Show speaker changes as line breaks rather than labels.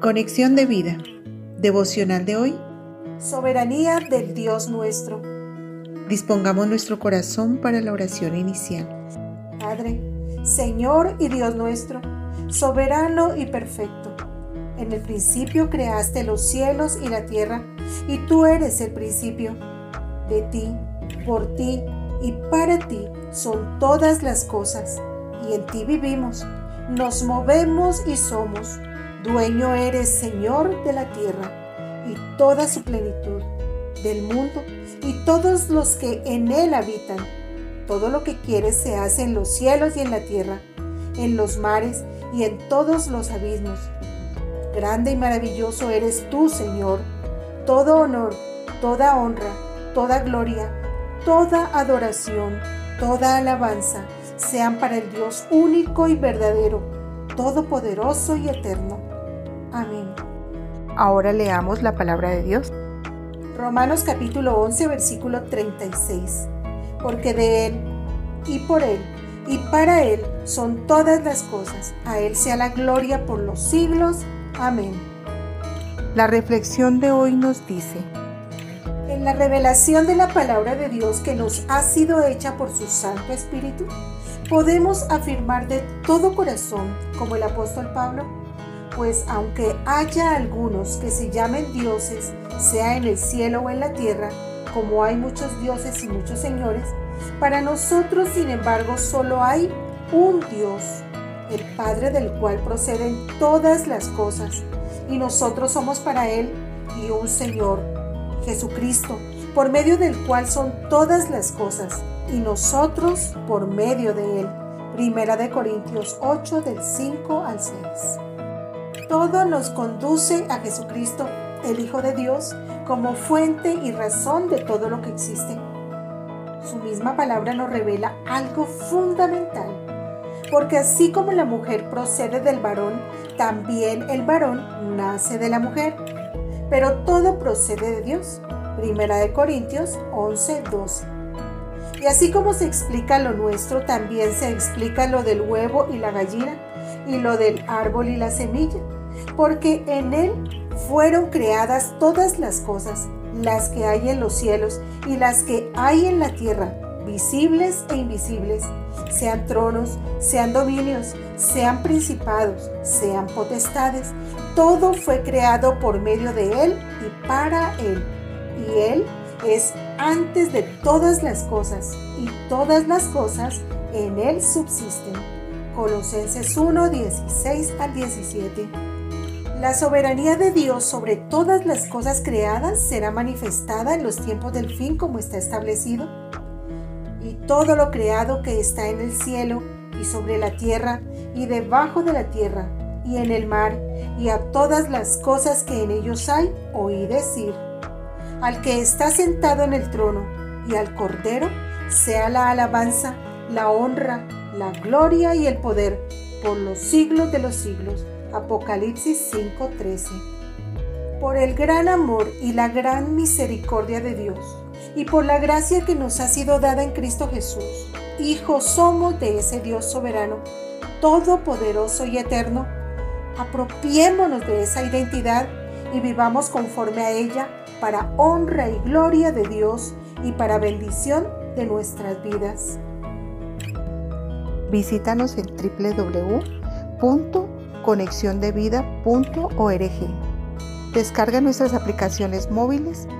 Conexión de vida. Devocional de hoy.
Soberanía del Dios nuestro.
Dispongamos nuestro corazón para la oración inicial.
Padre, Señor y Dios nuestro, soberano y perfecto. En el principio creaste los cielos y la tierra, y tú eres el principio. De ti, por ti y para ti son todas las cosas, y en ti vivimos, nos movemos y somos. Dueño eres, Señor, de la tierra y toda su plenitud, del mundo y todos los que en él habitan. Todo lo que quieres se hace en los cielos y en la tierra, en los mares y en todos los abismos. Grande y maravilloso eres tú, Señor. Todo honor, toda honra, toda gloria, toda adoración, toda alabanza sean para el Dios único y verdadero, todopoderoso y eterno. Amén.
Ahora leamos la palabra de Dios.
Romanos capítulo 11, versículo 36. Porque de Él, y por Él, y para Él son todas las cosas. A Él sea la gloria por los siglos. Amén.
La reflexión de hoy nos dice,
en la revelación de la palabra de Dios que nos ha sido hecha por su Santo Espíritu, podemos afirmar de todo corazón, como el apóstol Pablo, pues aunque haya algunos que se llamen dioses, sea en el cielo o en la tierra, como hay muchos dioses y muchos señores, para nosotros, sin embargo, solo hay un Dios, el Padre del cual proceden todas las cosas, y nosotros somos para Él y un Señor, Jesucristo, por medio del cual son todas las cosas, y nosotros por medio de Él. Primera de Corintios 8 del 5 al 6. Todo nos conduce a Jesucristo, el Hijo de Dios, como fuente y razón de todo lo que existe. Su misma palabra nos revela algo fundamental, porque así como la mujer procede del varón, también el varón nace de la mujer, pero todo procede de Dios. Primera de Corintios 11, 12. Y así como se explica lo nuestro, también se explica lo del huevo y la gallina, y lo del árbol y la semilla, porque en él fueron creadas todas las cosas, las que hay en los cielos y las que hay en la tierra, visibles e invisibles, sean tronos, sean dominios, sean principados, sean potestades, todo fue creado por medio de Él y para Él. Y Él es antes de todas las cosas, y todas las cosas en Él subsisten. Colosenses 1, 16 al 17. La soberanía de Dios sobre todas las cosas creadas será manifestada en los tiempos del fin como está establecido. Y todo lo creado que está en el cielo y sobre la tierra y debajo de la tierra y en el mar y a todas las cosas que en ellos hay, oí decir al que está sentado en el trono y al Cordero, sea la alabanza, la honra, la gloria y el poder por los siglos de los siglos. Apocalipsis 5:13. Por el gran amor y la gran misericordia de Dios, y por la gracia que nos ha sido dada en Cristo Jesús, hijos somos de ese Dios soberano, todopoderoso y eterno, apropiémonos de esa identidad y vivamos conforme a ella para honra y gloria de Dios y para bendición de nuestras vidas.
Visítanos en www.conexiondevida.org. Descarga nuestras aplicaciones móviles